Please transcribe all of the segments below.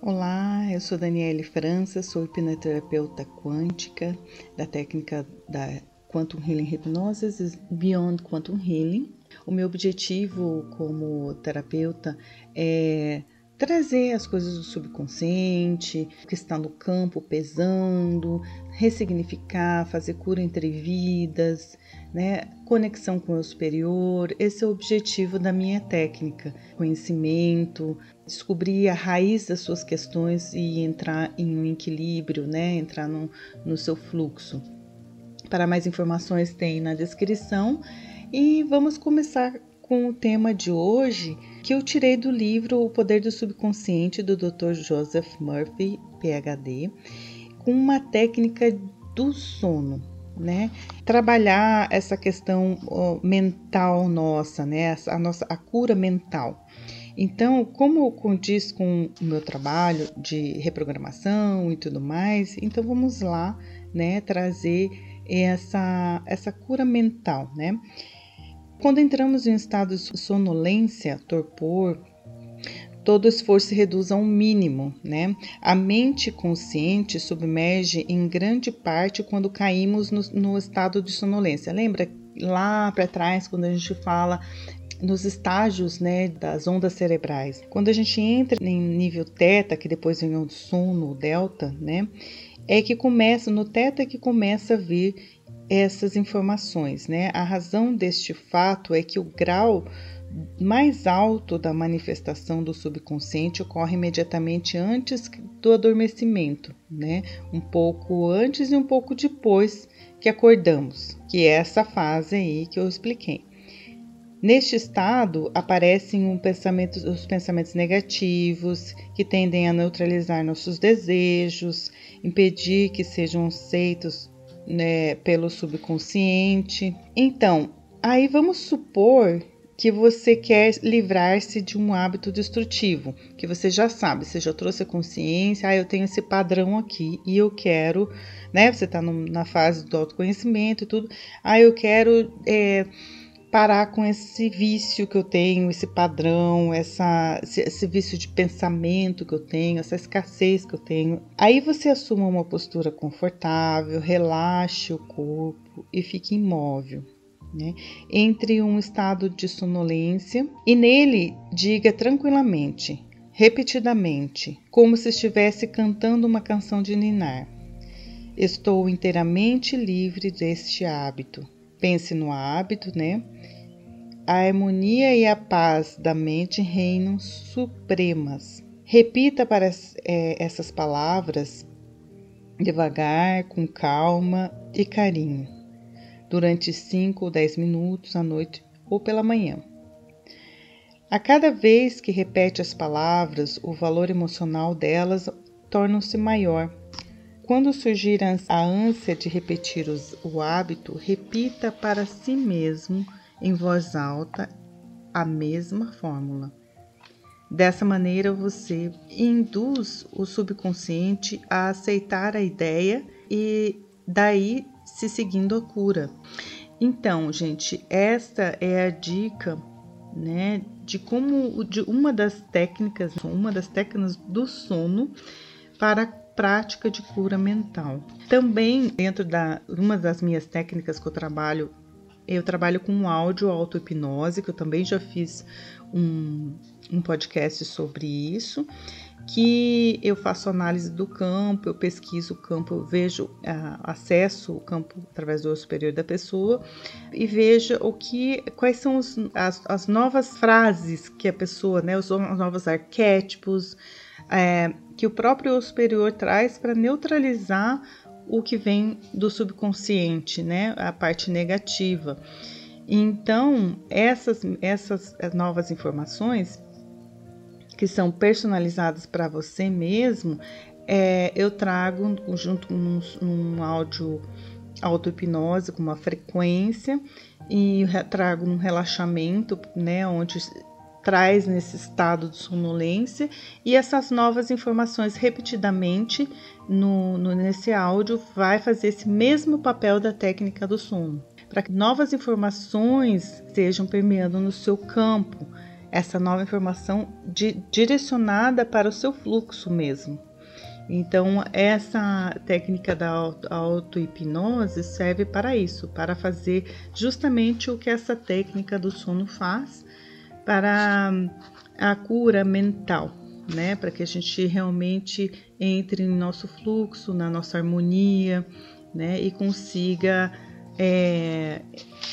Olá, eu sou Daniele França, sou hipnoterapeuta quântica da técnica da Quantum Healing Hypnosis Beyond Quantum Healing. O meu objetivo como terapeuta é trazer as coisas do subconsciente, que está no campo pesando, ressignificar, fazer cura entre vidas, né? conexão com o superior. Esse é o objetivo da minha técnica: conhecimento, descobrir a raiz das suas questões e entrar em um equilíbrio, né? entrar no, no seu fluxo. Para mais informações, tem na descrição. E vamos começar com o tema de hoje que eu tirei do livro O Poder do Subconsciente do Dr. Joseph Murphy, PhD, com uma técnica do sono, né? Trabalhar essa questão mental nossa, né? A nossa a cura mental. Então, como condiz com o meu trabalho de reprogramação e tudo mais, então vamos lá, né, trazer essa essa cura mental, né? Quando entramos em estado de sonolência, torpor, todo esforço se reduz a um mínimo, né? A mente consciente submerge em grande parte quando caímos no, no estado de sonolência. Lembra lá para trás quando a gente fala nos estágios né, das ondas cerebrais. Quando a gente entra em nível teta, que depois vem o sono, o delta, né, é que começa, no teta é que começa a vir essas informações, né? A razão deste fato é que o grau mais alto da manifestação do subconsciente ocorre imediatamente antes do adormecimento, né? Um pouco antes e um pouco depois que acordamos, que é essa fase aí que eu expliquei. Neste estado aparecem um pensamento, os pensamentos negativos que tendem a neutralizar nossos desejos, impedir que sejam aceitos né, pelo subconsciente. Então, aí vamos supor que você quer livrar-se de um hábito destrutivo, que você já sabe, você já trouxe a consciência, ah, eu tenho esse padrão aqui e eu quero, né? Você está na fase do autoconhecimento e tudo, ah, eu quero é, parar com esse vício que eu tenho, esse padrão, essa, esse, vício de pensamento que eu tenho, essa escassez que eu tenho. Aí você assuma uma postura confortável, relaxe o corpo e fique imóvel. Né? Entre um estado de sonolência e nele diga tranquilamente, repetidamente, como se estivesse cantando uma canção de ninar: Estou inteiramente livre deste hábito. Pense no hábito, né? a harmonia e a paz da mente reinam supremas. Repita para é, essas palavras devagar, com calma e carinho, durante 5 ou 10 minutos à noite ou pela manhã. A cada vez que repete as palavras, o valor emocional delas torna-se maior. Quando surgir a ânsia de repetir os, o hábito, repita para si mesmo em voz alta a mesma fórmula. Dessa maneira, você induz o subconsciente a aceitar a ideia e daí se seguindo a cura. Então, gente, esta é a dica, né, de como de uma das técnicas, uma das técnicas do sono para prática de cura mental. Também dentro da uma das minhas técnicas que eu trabalho eu trabalho com áudio auto-hipnose, que eu também já fiz um, um podcast sobre isso, que eu faço análise do campo, eu pesquiso o campo, eu vejo, uh, acesso o campo através do superior da pessoa e vejo o que, quais são os, as, as novas frases que a pessoa, né, os novos arquétipos é, que o próprio superior traz para neutralizar o que vem do subconsciente, né? A parte negativa. Então, essas, essas novas informações que são personalizadas para você mesmo, é, eu trago junto um, um áudio auto-hipnose com uma frequência e trago um relaxamento, né, onde traz nesse estado de sonolência e essas novas informações repetidamente no, no, nesse áudio vai fazer esse mesmo papel da técnica do sono, para que novas informações estejam permeando no seu campo essa nova informação de, direcionada para o seu fluxo mesmo. Então, essa técnica da auto-hipnose serve para isso, para fazer justamente o que essa técnica do sono faz para a cura mental, né? Para que a gente realmente entre em nosso fluxo, na nossa harmonia, né? E consiga, é,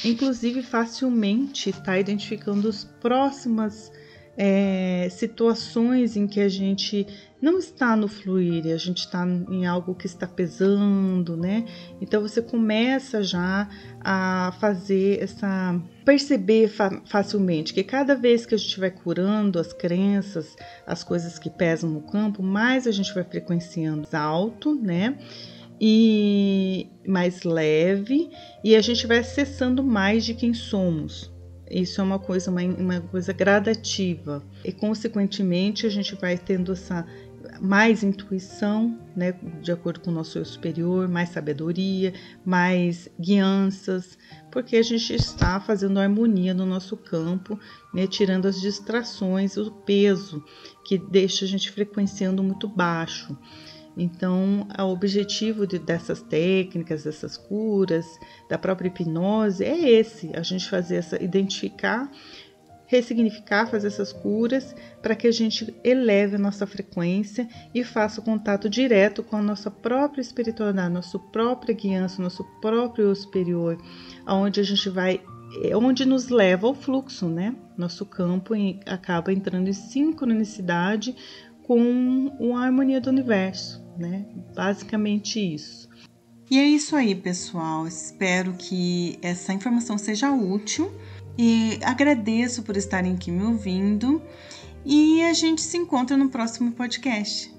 inclusive, facilmente estar tá identificando as próximas é, situações em que a gente não está no fluir, a gente está em algo que está pesando, né? Então você começa já a fazer essa perceber fa facilmente que cada vez que a gente vai curando as crenças, as coisas que pesam no campo, mais a gente vai frequenciando alto, né? E mais leve, e a gente vai acessando mais de quem somos, isso é uma coisa, uma, uma, coisa gradativa. E, consequentemente, a gente vai tendo essa mais intuição, né, de acordo com o nosso eu superior, mais sabedoria, mais guianças, porque a gente está fazendo harmonia no nosso campo, né, tirando as distrações, o peso que deixa a gente frequenciando muito baixo. Então, o objetivo de, dessas técnicas, dessas curas, da própria hipnose é esse: a gente fazer essa, identificar ressignificar, fazer essas curas para que a gente eleve a nossa frequência e faça o contato direto com a nossa própria espiritualidade, nosso próprio guiança, nosso próprio superior, aonde a gente vai é onde nos leva ao fluxo, né? Nosso campo acaba entrando em sincronicidade com a harmonia do universo, né? Basicamente isso. E é isso aí, pessoal. Espero que essa informação seja útil e agradeço por estarem aqui me ouvindo. E a gente se encontra no próximo podcast.